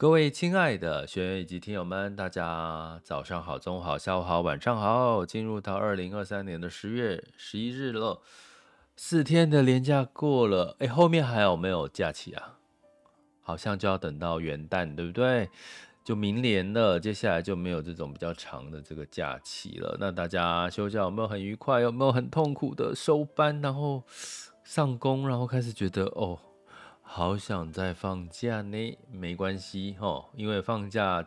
各位亲爱的学员以及听友们，大家早上好、中午好、下午好、晚上好！进入到二零二三年的十月十一日了，四天的连假过了，哎，后面还有没有假期啊？好像就要等到元旦，对不对？就明年了，接下来就没有这种比较长的这个假期了。那大家休假有没有很愉快？有没有很痛苦的收班，然后上工，然后开始觉得哦？好想再放假呢，没关系齁，因为放假，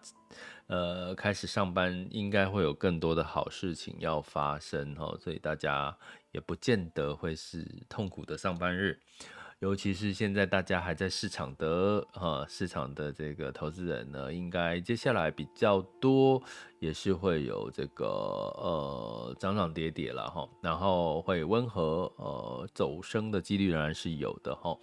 呃，开始上班应该会有更多的好事情要发生齁，所以大家也不见得会是痛苦的上班日，尤其是现在大家还在市场的哈，市场的这个投资人呢，应该接下来比较多，也是会有这个呃涨涨跌跌了哈，然后会温和呃走升的几率仍然是有的哈。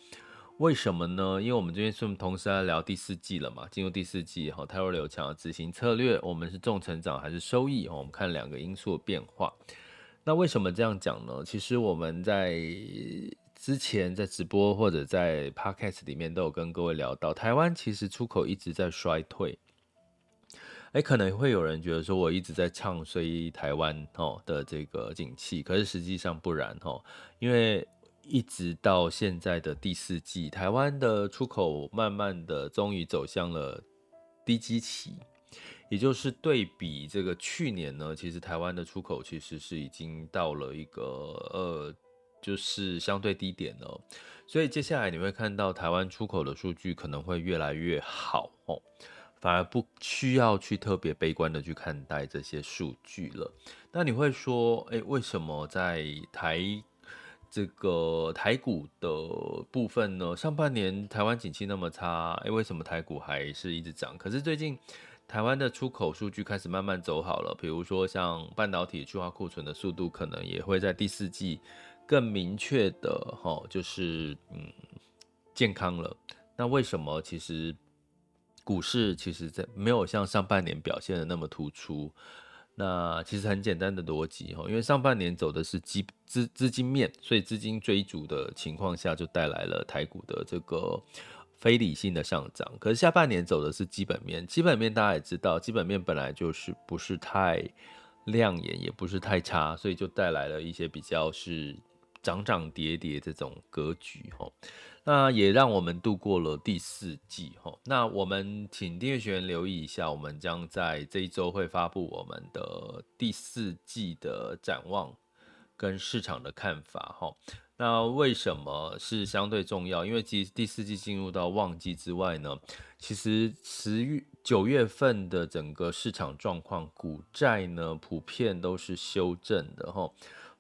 为什么呢？因为我们这边是同时在聊第四季了嘛，进入第四季哈，汰弱留强的执行策略，我们是重成长还是收益？我们看两个因素的变化。那为什么这样讲呢？其实我们在之前在直播或者在 Podcast 里面都有跟各位聊到，台湾其实出口一直在衰退。诶，可能会有人觉得说我一直在唱衰台湾哦的这个景气，可是实际上不然哦，因为。一直到现在的第四季，台湾的出口慢慢的终于走向了低基期，也就是对比这个去年呢，其实台湾的出口其实是已经到了一个呃，就是相对低点了。所以接下来你会看到台湾出口的数据可能会越来越好哦，反而不需要去特别悲观的去看待这些数据了。那你会说，诶，为什么在台这个台股的部分呢，上半年台湾景气那么差，诶，为什么台股还是一直涨？可是最近台湾的出口数据开始慢慢走好了，比如说像半导体去化库存的速度，可能也会在第四季更明确的哈，就是嗯健康了。那为什么其实股市其实在没有像上半年表现的那么突出？那其实很简单的逻辑哈，因为上半年走的是基资资金面，所以资金追逐的情况下，就带来了台股的这个非理性的上涨。可是下半年走的是基本面，基本面大家也知道，基本面本来就是不是太亮眼，也不是太差，所以就带来了一些比较是涨涨跌跌这种格局哈。那也让我们度过了第四季哈。那我们请订阅学员留意一下，我们将在这一周会发布我们的第四季的展望跟市场的看法哈。那为什么是相对重要？因为其实第四季进入到旺季之外呢，其实十月九月份的整个市场状况，股债呢普遍都是修正的哈。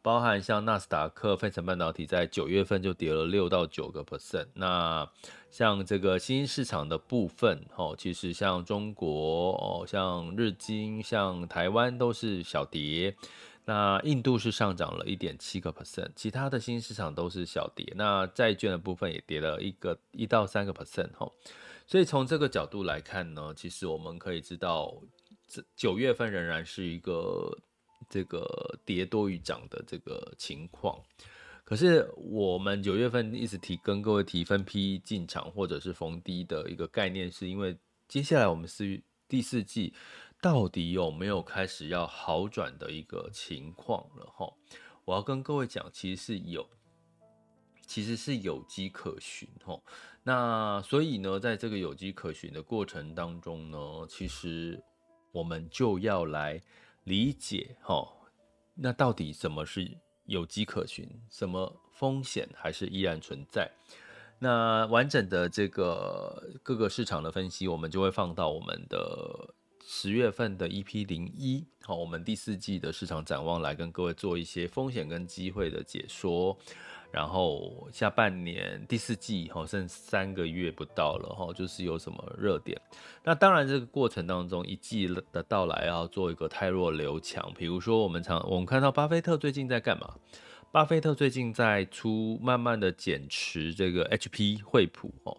包含像纳斯达克、费城半导体在九月份就跌了六到九个 percent。那像这个新兴市场的部分，哦，其实像中国哦，像日经、像台湾都是小跌。那印度是上涨了一点七个 percent，其他的新市场都是小跌。那债券的部分也跌了一个一到三个 percent，哈。所以从这个角度来看呢，其实我们可以知道，这九月份仍然是一个。这个跌多于涨的这个情况，可是我们九月份一直提跟各位提分批进场或者是逢低的一个概念，是因为接下来我们四第四季到底有没有开始要好转的一个情况了哈？我要跟各位讲，其实是有，其实是有迹可循哈。那所以呢，在这个有迹可循的过程当中呢，其实我们就要来。理解哦，那到底什么是有迹可循？什么风险还是依然存在？那完整的这个各个市场的分析，我们就会放到我们的十月份的 EP 零一，好，我们第四季的市场展望来跟各位做一些风险跟机会的解说。然后下半年第四季哈，剩三个月不到了哈，就是有什么热点。那当然这个过程当中，一季的到来要做一个汰弱留强。比如说我们常我们看到巴菲特最近在干嘛？巴菲特最近在出慢慢的减持这个 HP 惠普哦。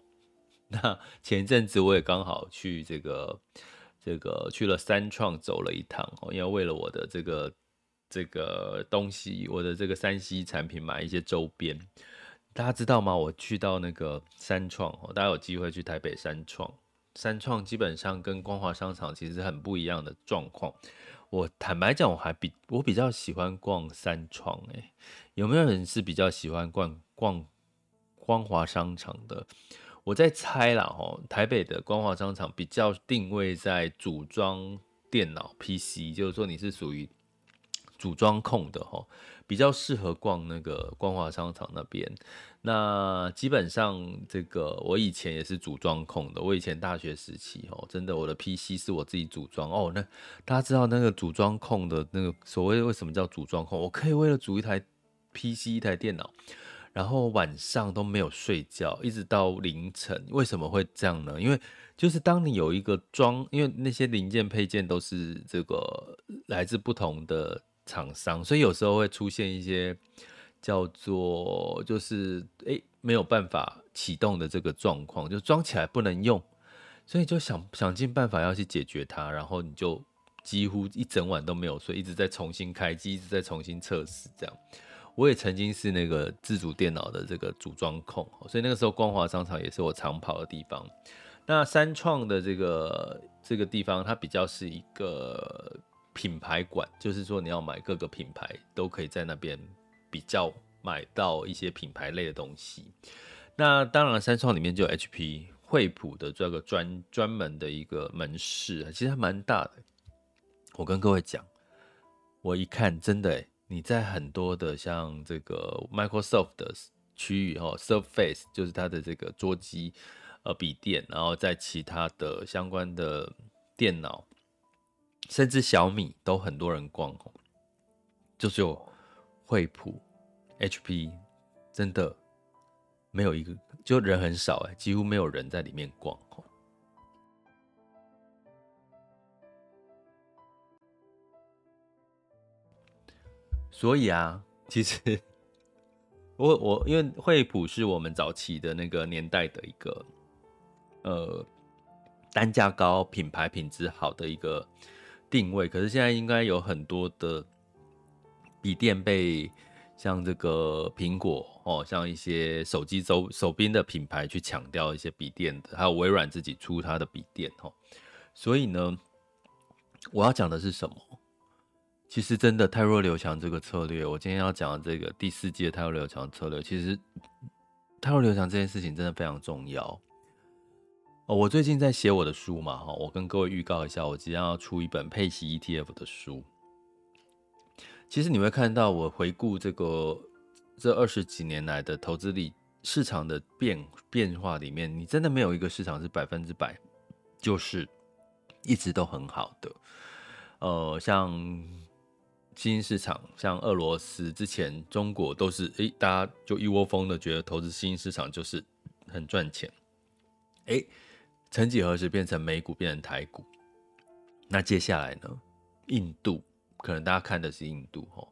那前一阵子我也刚好去这个这个去了三创走了一趟哦，因为为了我的这个。这个东西，我的这个三 C 产品买一些周边，大家知道吗？我去到那个三创，大家有机会去台北三创，三创基本上跟光华商场其实很不一样的状况。我坦白讲，我还比我比较喜欢逛三创，哎，有没有人是比较喜欢逛逛光华商场的？我在猜啦，哦，台北的光华商场比较定位在组装电脑 PC，就是说你是属于。组装控的哈，比较适合逛那个光华商场那边。那基本上这个我以前也是组装控的。我以前大学时期哦，真的我的 PC 是我自己组装哦。那大家知道那个组装控的那个所谓为什么叫组装控？我可以为了组一台 PC 一台电脑，然后晚上都没有睡觉，一直到凌晨。为什么会这样呢？因为就是当你有一个装，因为那些零件配件都是这个来自不同的。厂商，所以有时候会出现一些叫做就是诶、没有办法启动的这个状况，就装起来不能用，所以就想想尽办法要去解决它，然后你就几乎一整晚都没有睡，一直在重新开机，一直在重新测试。这样，我也曾经是那个自主电脑的这个组装控，所以那个时候光华商场也是我常跑的地方。那三创的这个这个地方，它比较是一个。品牌馆就是说，你要买各个品牌都可以在那边比较买到一些品牌类的东西。那当然，三创里面就有 HP 惠普的这个专专门的一个门市，其实还蛮大的。我跟各位讲，我一看真的，你在很多的像这个 Microsoft 的区域哦，Surface 就是它的这个桌机呃笔电，然后在其他的相关的电脑。甚至小米都很多人逛哦，就只有惠普、HP 真的没有一个，就人很少哎，几乎没有人在里面逛哦。所以啊，其实我我因为惠普是我们早期的那个年代的一个呃单价高、品牌品质好的一个。定位，可是现在应该有很多的笔电被像这个苹果哦，像一些手机手手边的品牌去抢掉一些笔电的，还有微软自己出它的笔电哦。所以呢，我要讲的是什么？其实真的泰弱刘强这个策略，我今天要讲的这个第四季汰弱刘强策略，其实泰弱刘强这件事情真的非常重要。哦，我最近在写我的书嘛，哈，我跟各位预告一下，我即将要出一本配息 ETF 的书。其实你会看到，我回顾这个这二十几年来的投资里市场的变变化里面，你真的没有一个市场是百分之百就是一直都很好的。呃，像新兴市场，像俄罗斯之前，中国都是诶，大家就一窝蜂的觉得投资新兴市场就是很赚钱，诶。曾几何时变成美股，变成台股，那接下来呢？印度可能大家看的是印度哦，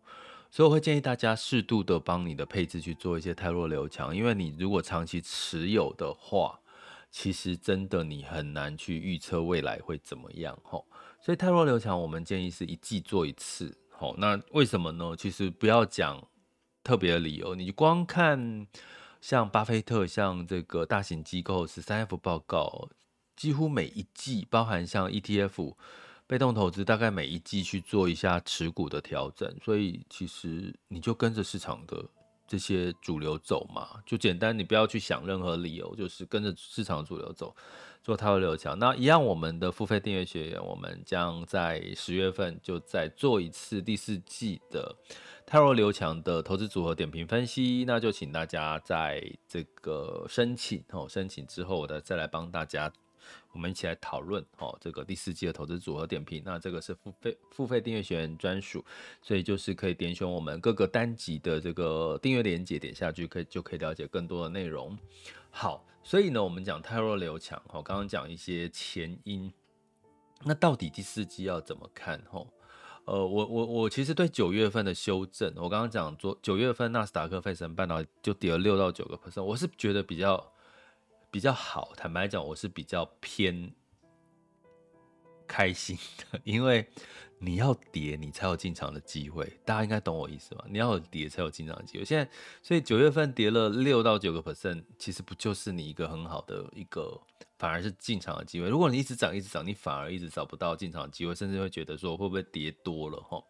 所以我会建议大家适度的帮你的配置去做一些汰弱留强，因为你如果长期持有的话，其实真的你很难去预测未来会怎么样哦。所以汰弱留强，我们建议是一季做一次。好，那为什么呢？其实不要讲特别的理由，你光看像巴菲特，像这个大型机构十三 F 报告。几乎每一季，包含像 ETF、被动投资，大概每一季去做一下持股的调整，所以其实你就跟着市场的这些主流走嘛，就简单，你不要去想任何理由，就是跟着市场主流走，做汰弱留强。那一样，我们的付费订阅学员，我们将在十月份就再做一次第四季的泰若刘强的投资组合点评分析，那就请大家在这个申请哦，申请之后，我再再来帮大家。我们一起来讨论哦，这个第四季的投资组合点评。那这个是付费付费订阅学员专属，所以就是可以点选我们各个单集的这个订阅链接，点下去可以就可以了解更多的内容。好，所以呢，我们讲泰弱留强，哈，刚刚讲一些前因，那到底第四季要怎么看？哈，呃，我我我其实对九月份的修正，我刚刚讲昨九月份纳斯达克费城半导体就跌了六到九个 percent，我是觉得比较。比较好，坦白讲，我是比较偏开心的，因为你要跌，你才有进场的机会。大家应该懂我意思吧？你要有跌才有进场的机会。现在，所以九月份跌了六到九个 percent，其实不就是你一个很好的一个，反而是进场的机会。如果你一直涨，一直涨，你反而一直找不到进场的机会，甚至会觉得说会不会跌多了哈？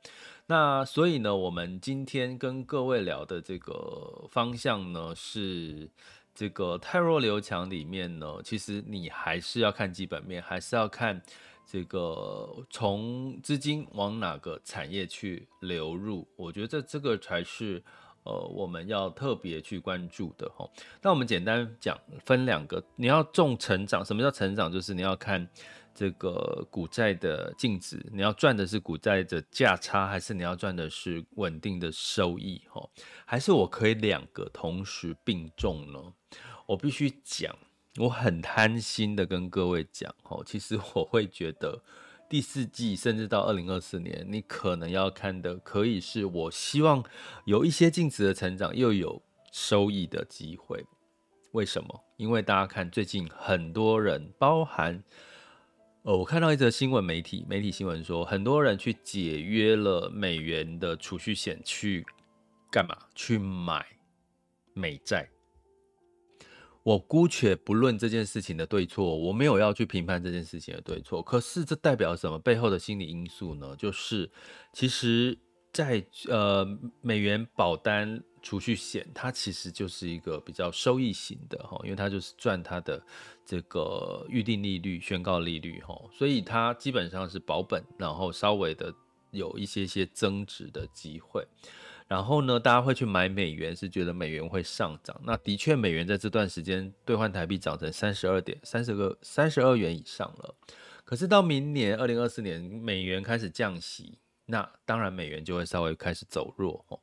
那所以呢，我们今天跟各位聊的这个方向呢是。这个太弱流强里面呢，其实你还是要看基本面，还是要看这个从资金往哪个产业去流入。我觉得这个才是呃我们要特别去关注的哈。那我们简单讲，分两个，你要重成长。什么叫成长？就是你要看。这个股债的净值，你要赚的是股债的价差，还是你要赚的是稳定的收益？哈，还是我可以两个同时并重呢？我必须讲，我很贪心的跟各位讲，哈，其实我会觉得第四季甚至到二零二四年，你可能要看的可以是我希望有一些净值的成长，又有收益的机会。为什么？因为大家看最近很多人，包含。呃，我看到一则新闻，媒体媒体新闻说，很多人去解约了美元的储蓄险，去干嘛？去买美债。我姑且不论这件事情的对错，我没有要去评判这件事情的对错。可是这代表什么？背后的心理因素呢？就是其实。在呃，美元保单储蓄险，它其实就是一个比较收益型的哈，因为它就是赚它的这个预定利率、宣告利率哈，所以它基本上是保本，然后稍微的有一些些增值的机会。然后呢，大家会去买美元，是觉得美元会上涨。那的确，美元在这段时间兑换台币涨成三十二点三十个三十二元以上了。可是到明年二零二四年，美元开始降息。那当然，美元就会稍微开始走弱哦。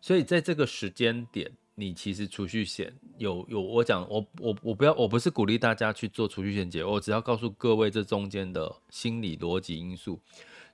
所以在这个时间点，你其实储蓄险有有我讲，我我我不要，我不是鼓励大家去做储蓄险解，我只要告诉各位这中间的心理逻辑因素。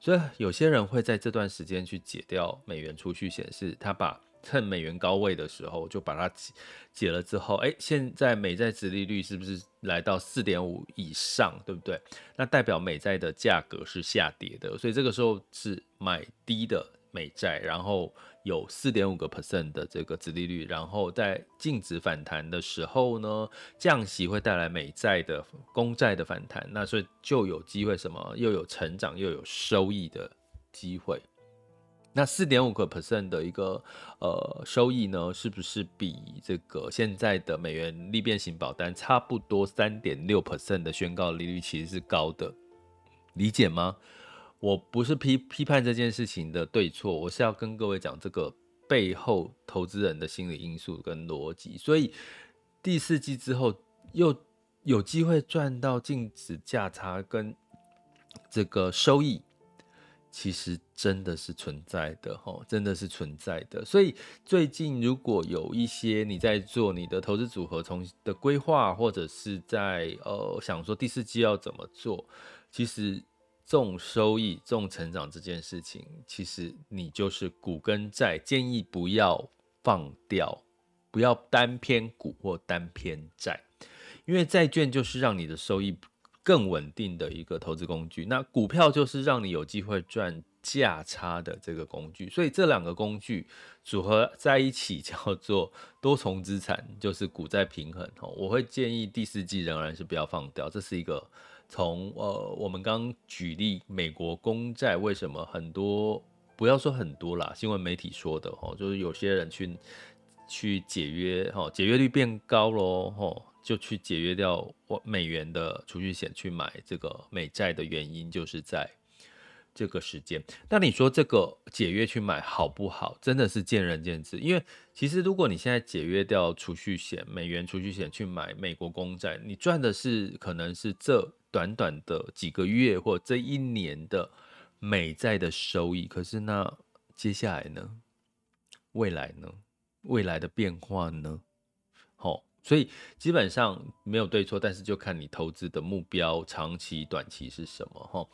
所以有些人会在这段时间去解掉美元储蓄显示他把。趁美元高位的时候，就把它解解了之后，哎，现在美债殖利率是不是来到四点五以上，对不对？那代表美债的价格是下跌的，所以这个时候是买低的美债，然后有四点五个 percent 的这个殖利率，然后在净值反弹的时候呢，降息会带来美债的公债的反弹，那所以就有机会什么，又有成长又有收益的机会。那四点五个 percent 的一个呃收益呢，是不是比这个现在的美元利变型保单差不多三点六 percent 的宣告利率其实是高的？理解吗？我不是批批判这件事情的对错，我是要跟各位讲这个背后投资人的心理因素跟逻辑。所以第四季之后又有机会赚到净值价差跟这个收益。其实真的是存在的哈，真的是存在的。所以最近如果有一些你在做你的投资组合重新的规划，或者是在呃想说第四季要怎么做，其实重收益、重成长这件事情，其实你就是股跟债，建议不要放掉，不要单偏股或单偏债，因为债券就是让你的收益。更稳定的一个投资工具，那股票就是让你有机会赚价差的这个工具，所以这两个工具组合在一起叫做多重资产，就是股债平衡。我会建议第四季仍然是不要放掉，这是一个从呃我们刚举例美国公债为什么很多，不要说很多啦，新闻媒体说的哈，就是有些人去去解约哈，解约率变高喽哈。就去解约掉美元的储蓄险，去买这个美债的原因，就是在这个时间。那你说这个解约去买好不好？真的是见仁见智。因为其实如果你现在解约掉储蓄险、美元储蓄险去买美国公债，你赚的是可能是这短短的几个月或这一年的美债的收益。可是那接下来呢？未来呢？未来的变化呢？好，所以基本上没有对错，但是就看你投资的目标，长期、短期是什么。哈，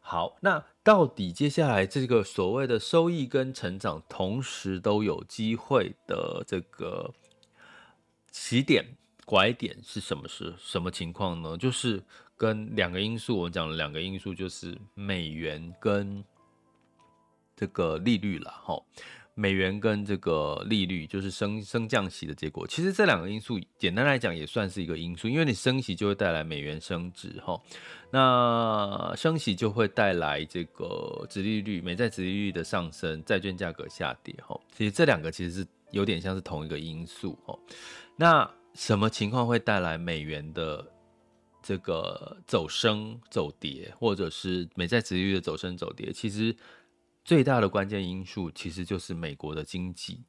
好，那到底接下来这个所谓的收益跟成长同时都有机会的这个起点？拐点是什么？是什么情况呢？就是跟两个因素，我讲了两个因素，就是美元跟这个利率了。哈，美元跟这个利率就是升升降息的结果。其实这两个因素，简单来讲也算是一个因素，因为你升息就会带来美元升值。哈，那升息就会带来这个殖利率、美债殖利率的上升，债券价格下跌。哈，其实这两个其实是有点像是同一个因素。哈，那。什么情况会带来美元的这个走升走跌，或者是美债殖利率的走升走跌？其实最大的关键因素其实就是美国的经济。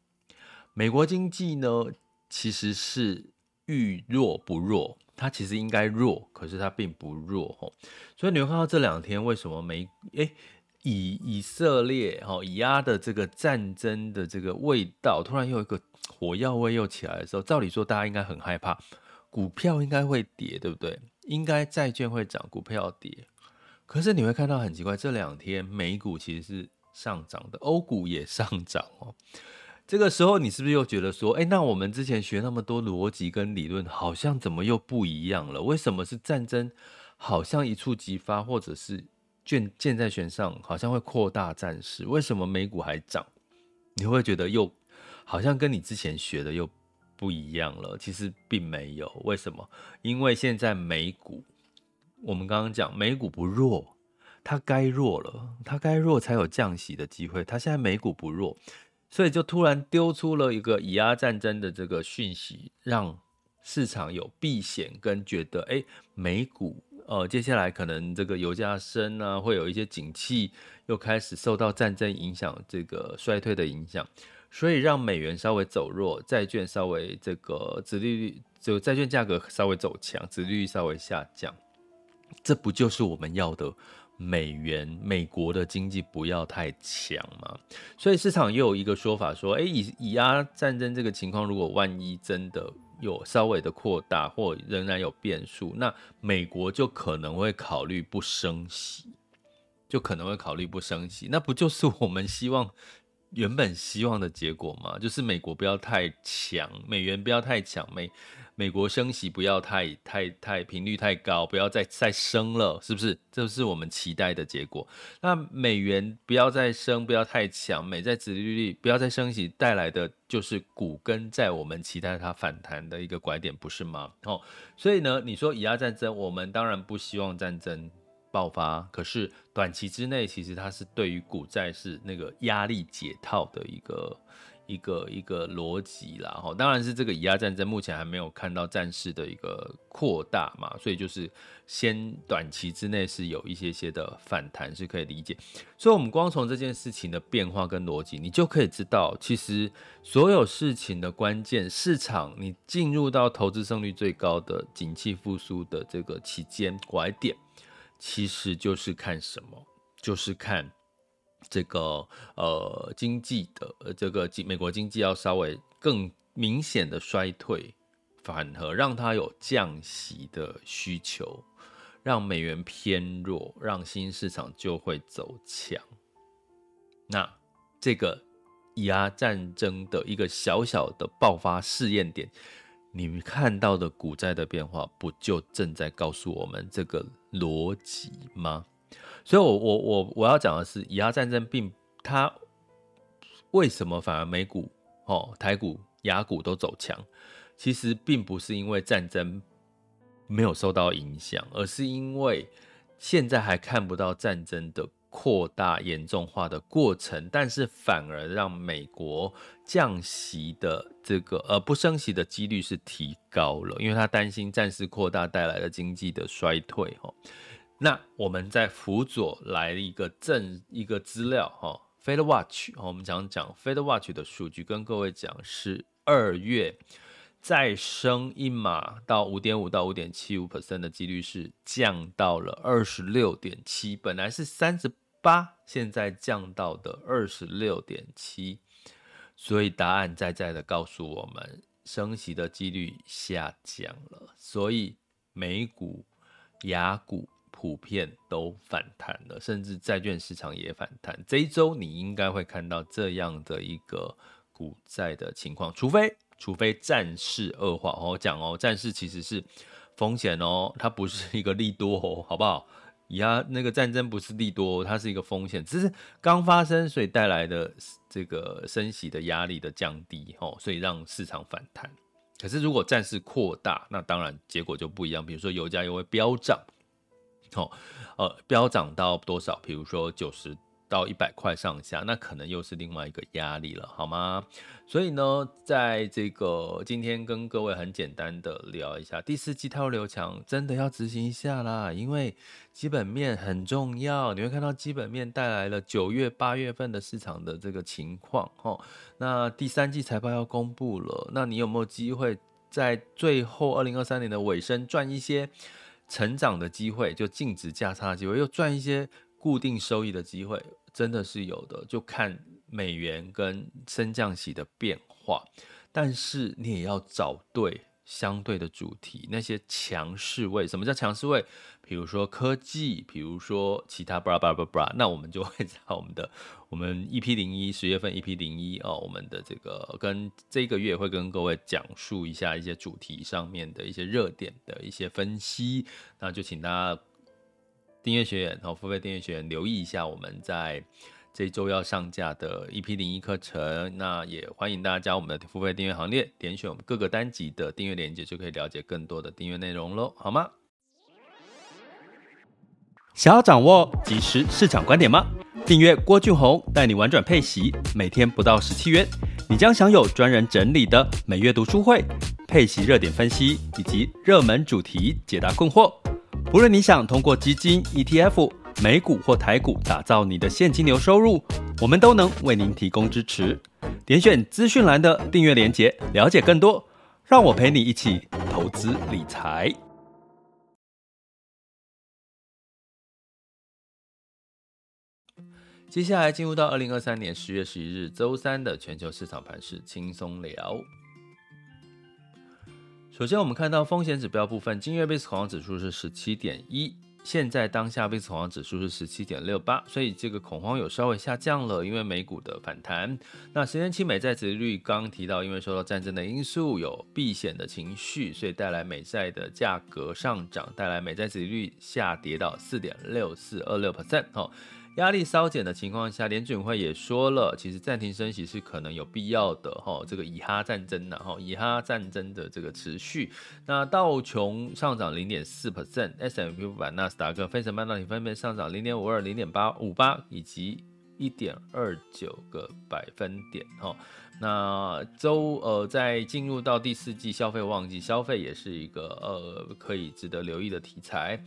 美国经济呢，其实是遇弱不弱，它其实应该弱，可是它并不弱吼。所以你会看到这两天为什么美诶以以色列哈以阿的这个战争的这个味道突然又一个。火药味又起来的时候，照理说大家应该很害怕，股票应该会跌，对不对？应该债券会涨，股票跌。可是你会看到很奇怪，这两天美股其实是上涨的，欧股也上涨哦。这个时候你是不是又觉得说，哎，那我们之前学那么多逻辑跟理论，好像怎么又不一样了？为什么是战争好像一触即发，或者是箭箭在弦上，好像会扩大战事？为什么美股还涨？你会觉得又？好像跟你之前学的又不一样了，其实并没有。为什么？因为现在美股，我们刚刚讲美股不弱，它该弱了，它该弱才有降息的机会。它现在美股不弱，所以就突然丢出了一个以阿战争的这个讯息，让市场有避险跟觉得，哎，美股呃接下来可能这个油价升啊，会有一些景气又开始受到战争影响，这个衰退的影响。所以让美元稍微走弱，债券稍微这个殖利率，就债券价格稍微走强，殖利率稍微下降，这不就是我们要的美元美国的经济不要太强吗？所以市场又有一个说法说，诶，以以阿战争这个情况，如果万一真的有稍微的扩大，或仍然有变数，那美国就可能会考虑不升息，就可能会考虑不升息，那不就是我们希望？原本希望的结果嘛，就是美国不要太强，美元不要太强，美美国升息不要太太太频率太高，不要再再升了，是不是？这是我们期待的结果。那美元不要再升，不要太强，美债殖利率不要再升息，带来的就是股跟在我们期待它反弹的一个拐点，不是吗？哦，所以呢，你说以阿战争，我们当然不希望战争。爆发，可是短期之内，其实它是对于股债是那个压力解套的一个一个一个逻辑啦。哈，当然是这个以压战争目前还没有看到战事的一个扩大嘛，所以就是先短期之内是有一些些的反弹是可以理解。所以，我们光从这件事情的变化跟逻辑，你就可以知道，其实所有事情的关键，市场你进入到投资胜率最高的景气复苏的这个期间拐点。其实就是看什么，就是看这个呃经济的这个美国经济要稍微更明显的衰退，反而让它有降息的需求，让美元偏弱，让新市场就会走强。那这个以阿战争的一个小小的爆发试验点。你们看到的股债的变化，不就正在告诉我们这个逻辑吗？所以我，我我我要讲的是，以阿战争并它为什么反而美股、哦台股、亚股都走强？其实并不是因为战争没有受到影响，而是因为现在还看不到战争的。扩大严重化的过程，但是反而让美国降息的这个呃不升息的几率是提高了，因为他担心战事扩大带来的经济的衰退哈。那我们在辅佐来一个正一个资料哈，FedWatch，我们讲讲 FedWatch 的数据，跟各位讲是二月再升一码到五点五到五点七五 percent 的几率是降到了二十六点七，本来是三十八，现在降到的二十六点七，所以答案在在的告诉我们，升息的几率下降了，所以美股、雅股普遍都反弹了，甚至债券市场也反弹。这一周你应该会看到这样的一个股债的情况，除非。除非战事恶化，我讲哦，战事其实是风险哦，它不是一个利多哦，好不好？呀，那个战争不是利多，它是一个风险，只是刚发生，所以带来的这个升息的压力的降低哦，所以让市场反弹。可是如果战事扩大，那当然结果就不一样，比如说油价又会飙涨，哦，呃，飙涨到多少？比如说九十。到一百块上下，那可能又是另外一个压力了，好吗？所以呢，在这个今天跟各位很简单的聊一下第四季套流强，真的要执行一下啦，因为基本面很重要。你会看到基本面带来了九月、八月份的市场的这个情况，哦，那第三季财报要公布了，那你有没有机会在最后二零二三年的尾声赚一些成长的机会，就净值价差的机会，又赚一些固定收益的机会？真的是有的，就看美元跟升降息的变化，但是你也要找对相对的主题，那些强势位。什么叫强势位？比如说科技，比如说其他巴拉巴拉巴拉，那我们就会在我们的我们 EP 零一十月份 EP 零一哦，我们的这个跟这个月会跟各位讲述一下一些主题上面的一些热点的一些分析，那就请大家。订阅学员和付费订阅学员留意一下，我们在这周要上架的 EP 零一课程。那也欢迎大家加我们的付费订阅行列，点选我们各个单集的订阅链接，就可以了解更多的订阅内容喽，好吗？想要掌握即时市场观点吗？订阅郭俊宏带你玩转配息，每天不到十七元，你将享有专人整理的每月读书会、配息热点分析以及热门主题解答困惑。无论你想通过基金、ETF、美股或台股打造你的现金流收入，我们都能为您提供支持。点选资讯栏的订阅连结，了解更多。让我陪你一起投资理财。接下来进入到二零二三年十月十一日周三的全球市场盘势轻松聊。首先，我们看到风险指标部分，今日 VIX 恐慌指数是十七点一，现在当下 VIX 恐慌指数是十七点六八，所以这个恐慌有稍微下降了，因为美股的反弹。那十年期美债殖率刚刚提到，因为受到战争的因素，有避险的情绪，所以带来美债的价格上涨，带来美债殖率下跌到四点六四二六 percent 哦。压力稍减的情况下，联准会也说了，其实暂停升息是可能有必要的哈。这个以哈战争呢，哈，以哈战争的这个持续，那道琼上涨零点四 percent，S&P 五百、纳斯达克、费城半导体分别上涨零点五二、零点八五八以及一点二九个百分点哈。那周呃，在进入到第四季消费旺季，消费也是一个呃可以值得留意的题材。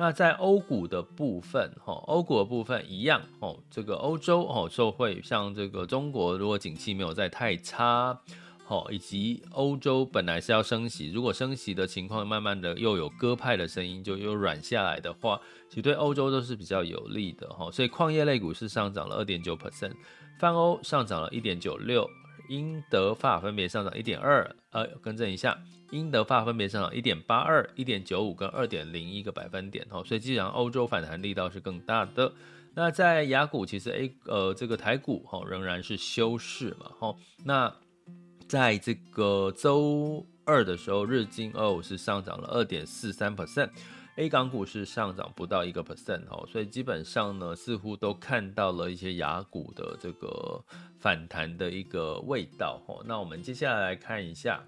那在欧股的部分，哈，欧股的部分一样，哦，这个欧洲，哦，受惠像这个中国，如果景气没有再太差，哦，以及欧洲本来是要升息，如果升息的情况慢慢的又有鸽派的声音，就又软下来的话，其实对欧洲都是比较有利的，哈，所以矿业类股是上涨了二点九 percent，泛欧上涨了一点九六，英德法分别上涨一点二，呃，更正一下。英德法分别上涨一点八二、一点九五跟二点零一个百分点哦，所以基本上欧洲反弹力道是更大的。那在雅股，其实 A 呃这个台股哈仍然是休市嘛哈。那在这个周二的时候，日经二五是上涨了二点四三 percent A 港股是上涨不到一个 percent 哦，所以基本上呢似乎都看到了一些雅股的这个反弹的一个味道哦。那我们接下来来看一下。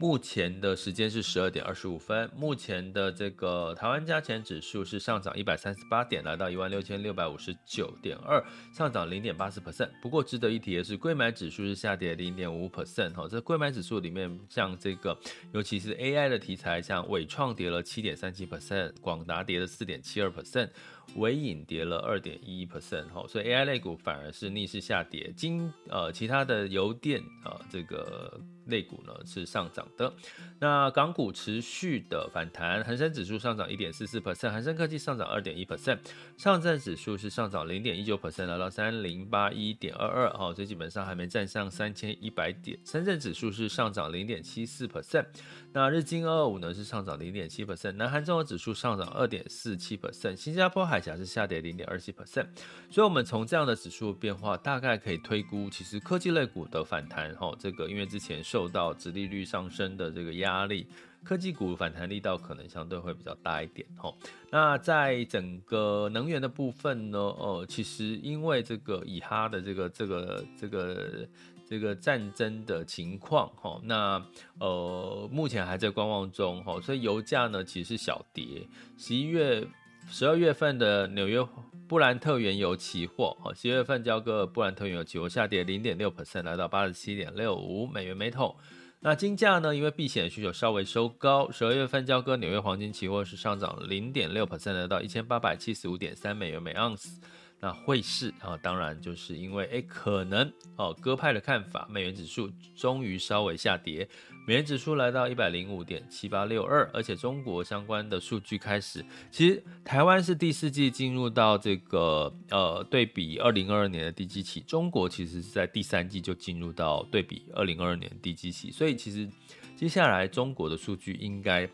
目前的时间是十二点二十五分。目前的这个台湾加权指数是上涨一百三十八点，来到一万六千六百五十九点二，上涨零点八四 percent。不过值得一提的是，柜买指数是下跌零点五 percent。哈，这柜买指数里面，像这个尤其是 AI 的题材，像纬创跌了七点三七 percent，广达跌了四点七二 percent。尾影跌了二点一 percent 哈，所以 AI 类股反而是逆势下跌，金呃其他的油电啊、呃、这个类股呢是上涨的。那港股持续的反弹，恒生指数上涨一点四四 percent，恒生科技上涨二点一 percent，上证指数是上涨零点一九 percent，来到三零八一点二二。哈，所以基本上还没站上三千一百点。深圳指数是上涨零点七四 percent，那日经二二五呢是上涨零点七 percent，南韩综合指数上涨二点四七 percent，新加坡海峡是下跌零点二七 percent。所以，我们从这样的指数变化，大概可以推估，其实科技类股的反弹哈，这个因为之前受到殖利率上升的这个压力。科技股反弹力道可能相对会比较大一点吼。那在整个能源的部分呢，呃，其实因为这个以哈的这个这个这个这个战争的情况哈，那呃目前还在观望中哈，所以油价呢其实是小跌。十一月、十二月份的纽约布兰特原油期货，哈，十一月份交割布兰特原油期货下跌零点六 percent，来到八十七点六五美元每桶。那金价呢？因为避险需求稍微收高，十二月份交割纽约黄金期货是上涨零点六 percent，来到一千八百七十五点三美元每盎司。那汇市啊，当然就是因为诶可能哦鸽派的看法，美元指数终于稍微下跌，美元指数来到一百零五点七八六二，而且中国相关的数据开始，其实台湾是第四季进入到这个呃对比二零二二年的低基期，中国其实是在第三季就进入到对比二零二二年的低基期，所以其实接下来中国的数据应该。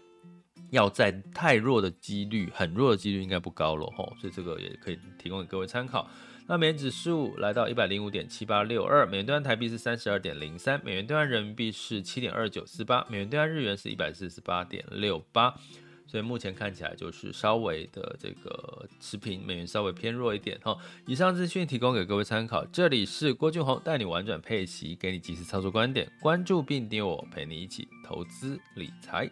要在太弱的几率，很弱的几率应该不高了吼，所以这个也可以提供给各位参考。那美元指数来到一百零五点七八六二，美元兑换台币是三十二点零三，美元兑换人民币是七点二九四八，美元兑换日元是一百四十八点六八。所以目前看起来就是稍微的这个持平，美元稍微偏弱一点哈。以上资讯提供给各位参考，这里是郭俊宏带你玩转配息，给你及时操作观点，关注并订阅我，陪你一起投资理财。